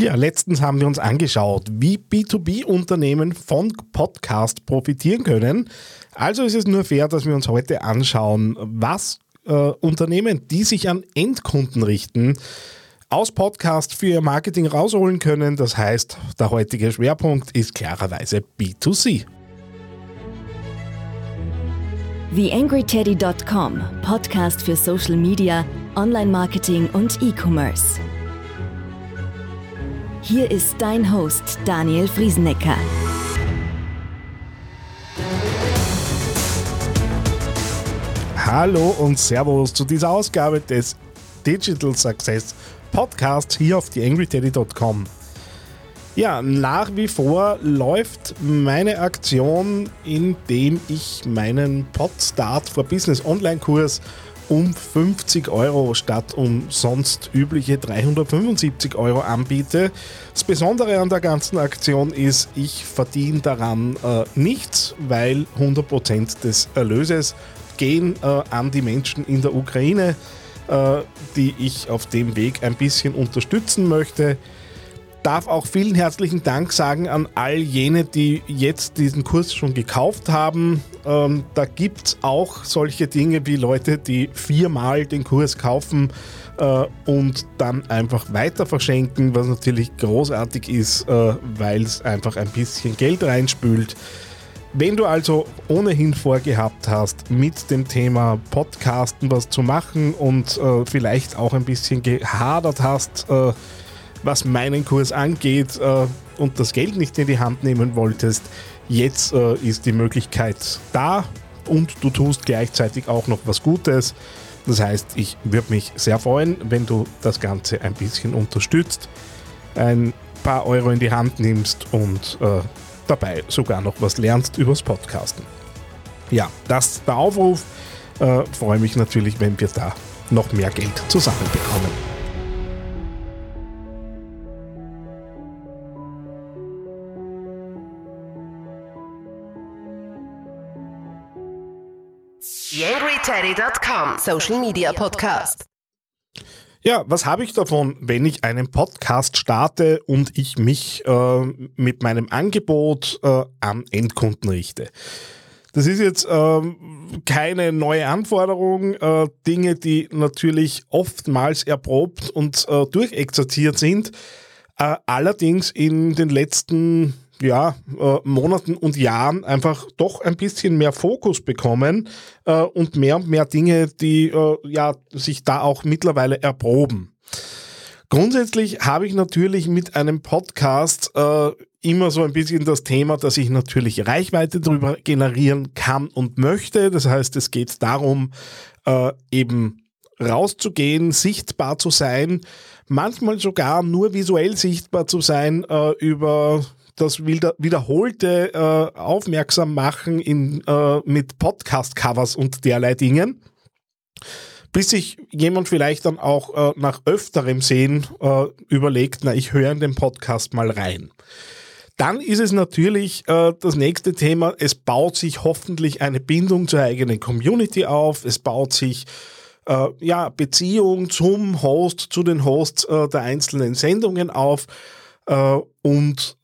Ja, letztens haben wir uns angeschaut, wie B2B-Unternehmen von Podcast profitieren können. Also ist es nur fair, dass wir uns heute anschauen, was äh, Unternehmen, die sich an Endkunden richten, aus Podcast für ihr Marketing rausholen können. Das heißt, der heutige Schwerpunkt ist klarerweise B2C. TheAngryTeddy.com, Podcast für Social Media, Online-Marketing und E-Commerce. Hier ist dein Host Daniel Friesenecker. Hallo und Servus zu dieser Ausgabe des Digital Success Podcasts hier auf theangryteddy.com. Ja, nach wie vor läuft meine Aktion, indem ich meinen Podstart for Business Online-Kurs um 50 Euro statt um sonst übliche 375 Euro anbiete. Das Besondere an der ganzen Aktion ist, ich verdiene daran äh, nichts, weil 100% des Erlöses gehen äh, an die Menschen in der Ukraine, äh, die ich auf dem Weg ein bisschen unterstützen möchte darf auch vielen herzlichen Dank sagen an all jene, die jetzt diesen Kurs schon gekauft haben. Ähm, da gibt es auch solche Dinge wie Leute, die viermal den Kurs kaufen äh, und dann einfach weiter verschenken, was natürlich großartig ist, äh, weil es einfach ein bisschen Geld reinspült. Wenn du also ohnehin vorgehabt hast, mit dem Thema Podcasten was zu machen und äh, vielleicht auch ein bisschen gehadert hast, äh, was meinen Kurs angeht äh, und das Geld nicht in die Hand nehmen wolltest, jetzt äh, ist die Möglichkeit da und du tust gleichzeitig auch noch was Gutes. Das heißt, ich würde mich sehr freuen, wenn du das Ganze ein bisschen unterstützt, ein paar Euro in die Hand nimmst und äh, dabei sogar noch was lernst übers Podcasten. Ja, das ist der Aufruf. Äh, freue mich natürlich, wenn wir da noch mehr Geld zusammenbekommen. YangryTeddy.com Social Media Podcast. Ja, was habe ich davon, wenn ich einen Podcast starte und ich mich äh, mit meinem Angebot äh, an Endkunden richte? Das ist jetzt äh, keine neue Anforderung, äh, Dinge, die natürlich oftmals erprobt und äh, durchexerziert sind, äh, allerdings in den letzten ja, äh, Monaten und Jahren einfach doch ein bisschen mehr Fokus bekommen äh, und mehr und mehr Dinge, die äh, ja, sich da auch mittlerweile erproben. Grundsätzlich habe ich natürlich mit einem Podcast äh, immer so ein bisschen das Thema, dass ich natürlich Reichweite darüber generieren kann und möchte. Das heißt, es geht darum, äh, eben rauszugehen, sichtbar zu sein, manchmal sogar nur visuell sichtbar zu sein äh, über das wiederholte äh, Aufmerksam machen in, äh, mit Podcast-Covers und derlei Dingen, bis sich jemand vielleicht dann auch äh, nach öfterem Sehen äh, überlegt, na, ich höre in den Podcast mal rein. Dann ist es natürlich äh, das nächste Thema, es baut sich hoffentlich eine Bindung zur eigenen Community auf, es baut sich äh, ja, Beziehung zum Host, zu den Hosts der einzelnen Sendungen auf und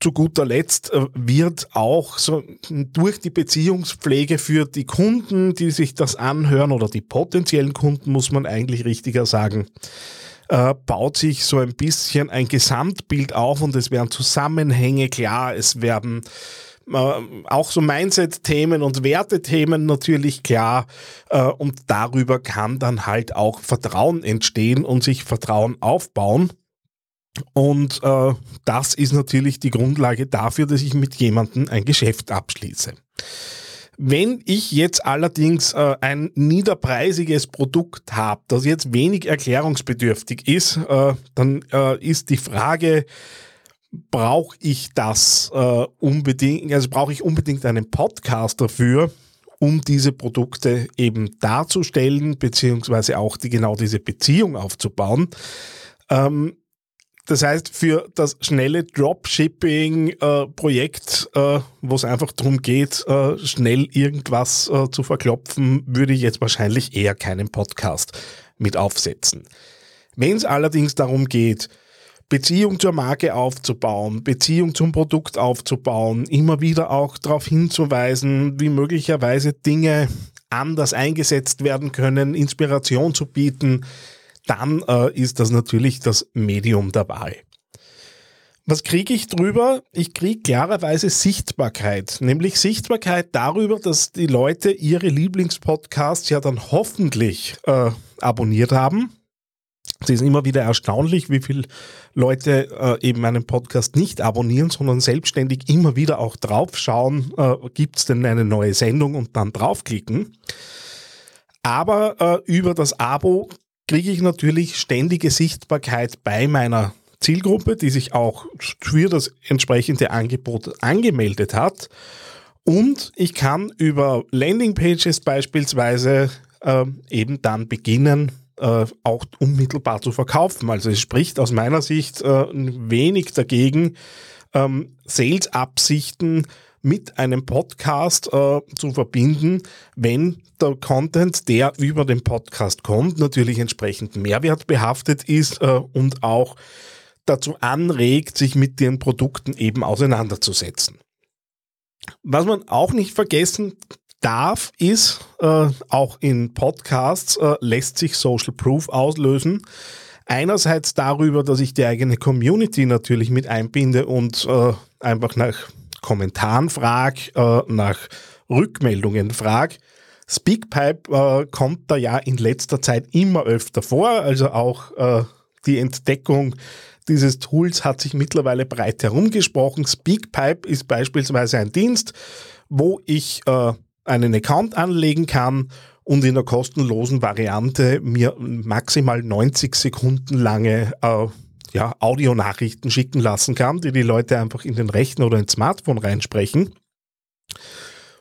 zu guter Letzt äh, wird auch so durch die Beziehungspflege für die Kunden, die sich das anhören oder die potenziellen Kunden, muss man eigentlich richtiger sagen, äh, baut sich so ein bisschen ein Gesamtbild auf und es werden Zusammenhänge klar, es werden äh, auch so Mindset-Themen und Wertethemen natürlich klar und darüber kann dann halt auch Vertrauen entstehen und sich Vertrauen aufbauen. Und äh, das ist natürlich die Grundlage dafür, dass ich mit jemandem ein Geschäft abschließe. Wenn ich jetzt allerdings äh, ein niederpreisiges Produkt habe, das jetzt wenig erklärungsbedürftig ist, äh, dann äh, ist die Frage, brauche ich das äh, unbedingt, also brauche ich unbedingt einen Podcast dafür, um diese Produkte eben darzustellen, beziehungsweise auch die, genau diese Beziehung aufzubauen. Ähm, das heißt, für das schnelle Dropshipping-Projekt, äh, äh, wo es einfach darum geht, äh, schnell irgendwas zu verklopfen, würde ich jetzt wahrscheinlich eher keinen Podcast mit aufsetzen. Wenn es allerdings darum geht, Beziehung zur Marke aufzubauen, Beziehung zum Produkt aufzubauen, immer wieder auch darauf hinzuweisen, wie möglicherweise Dinge anders eingesetzt werden können, Inspiration zu bieten, dann äh, ist das natürlich das Medium der Wahl. Was kriege ich drüber? Ich kriege klarerweise Sichtbarkeit, nämlich Sichtbarkeit darüber, dass die Leute ihre Lieblingspodcasts ja dann hoffentlich äh, abonniert haben. Es ist immer wieder erstaunlich, wie viele Leute äh, eben einen Podcast nicht abonnieren, sondern selbstständig immer wieder auch draufschauen, äh, gibt es denn eine neue Sendung und dann draufklicken. Aber äh, über das Abo kriege ich natürlich ständige Sichtbarkeit bei meiner Zielgruppe, die sich auch für das entsprechende Angebot angemeldet hat. Und ich kann über Landingpages beispielsweise äh, eben dann beginnen, äh, auch unmittelbar zu verkaufen. Also es spricht aus meiner Sicht äh, wenig dagegen, ähm, Sales-Absichten mit einem Podcast äh, zu verbinden, wenn der Content, der über den Podcast kommt, natürlich entsprechend Mehrwert behaftet ist äh, und auch dazu anregt, sich mit den Produkten eben auseinanderzusetzen. Was man auch nicht vergessen darf, ist, äh, auch in Podcasts äh, lässt sich Social Proof auslösen. Einerseits darüber, dass ich die eigene Community natürlich mit einbinde und äh, einfach nach Kommentaren frage, äh, nach Rückmeldungen frage. Speakpipe äh, kommt da ja in letzter Zeit immer öfter vor, also auch äh, die Entdeckung dieses Tools hat sich mittlerweile breit herumgesprochen. Speakpipe ist beispielsweise ein Dienst, wo ich äh, einen Account anlegen kann und in der kostenlosen Variante mir maximal 90 Sekunden lange äh, ja, Audionachrichten schicken lassen kann, die die Leute einfach in den Rechner oder ins Smartphone reinsprechen.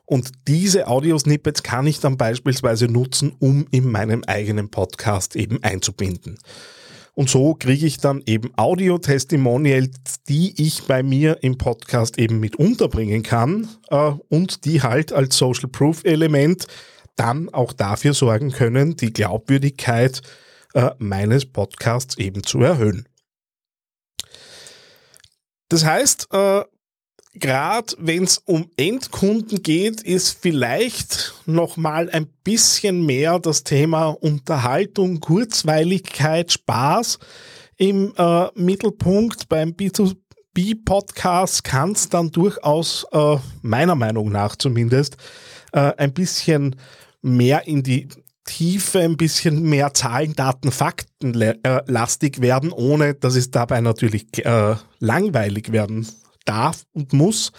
Und diese Audiosnippets kann ich dann beispielsweise nutzen, um in meinem eigenen Podcast eben einzubinden. Und so kriege ich dann eben Audio-Testimonials, die ich bei mir im Podcast eben mit unterbringen kann äh, und die halt als Social Proof-Element dann auch dafür sorgen können, die Glaubwürdigkeit äh, meines Podcasts eben zu erhöhen. Das heißt, äh, gerade wenn es um Endkunden geht, ist vielleicht noch mal ein bisschen mehr das Thema Unterhaltung, Kurzweiligkeit, Spaß im äh, Mittelpunkt. Beim B2B-Podcast kann es dann durchaus, äh, meiner Meinung nach zumindest, äh, ein bisschen mehr in die Tiefe, ein bisschen mehr Zahlen, Daten, Fakten äh, lastig werden, ohne dass es dabei natürlich äh, langweilig werden darf und muss.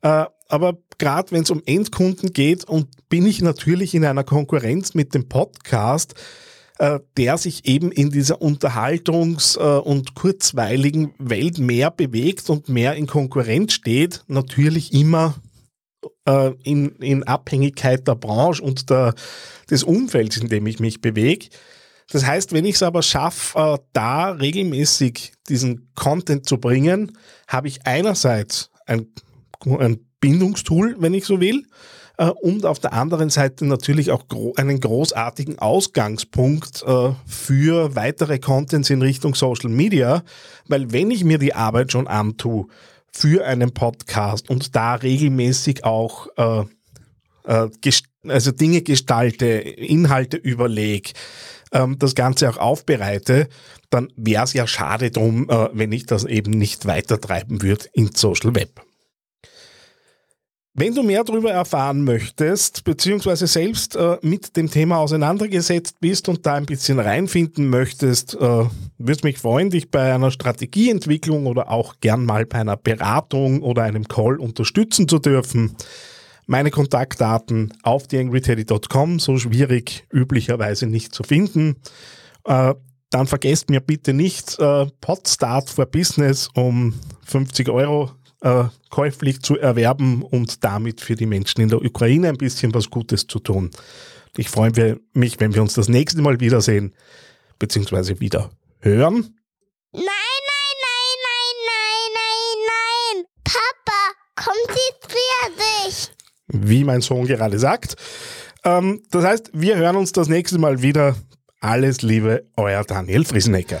Äh, aber gerade wenn es um Endkunden geht und bin ich natürlich in einer Konkurrenz mit dem Podcast, äh, der sich eben in dieser Unterhaltungs- äh, und kurzweiligen Welt mehr bewegt und mehr in Konkurrenz steht, natürlich immer äh, in, in Abhängigkeit der Branche und der, des Umfelds, in dem ich mich bewege. Das heißt, wenn ich es aber schaffe, äh, da regelmäßig diesen Content zu bringen, habe ich einerseits ein, ein Bindungstool, wenn ich so will, äh, und auf der anderen Seite natürlich auch einen großartigen Ausgangspunkt äh, für weitere Contents in Richtung Social Media, weil wenn ich mir die Arbeit schon antue für einen Podcast und da regelmäßig auch äh, äh, also Dinge gestalte, Inhalte überlege, ähm, das Ganze auch aufbereite, dann wäre es ja schade drum, äh, wenn ich das eben nicht weiter treiben würde in Social Web. Wenn du mehr darüber erfahren möchtest, beziehungsweise selbst äh, mit dem Thema auseinandergesetzt bist und da ein bisschen reinfinden möchtest, äh, würde mich freuen, dich bei einer Strategieentwicklung oder auch gern mal bei einer Beratung oder einem Call unterstützen zu dürfen. Meine Kontaktdaten auf theangryteddy.com, so schwierig üblicherweise nicht zu finden. Äh, dann vergesst mir bitte nicht äh, Podstart for Business um 50 Euro äh, käuflich zu erwerben und damit für die Menschen in der Ukraine ein bisschen was Gutes zu tun. Ich freue mich, wenn wir uns das nächste Mal wiedersehen, beziehungsweise wieder hören. Nein, nein, nein, nein, nein, nein, nein. Papa, konzentrier dich wie mein Sohn gerade sagt. Ähm, das heißt, wir hören uns das nächste Mal wieder. Alles Liebe, euer Daniel Friesenecker.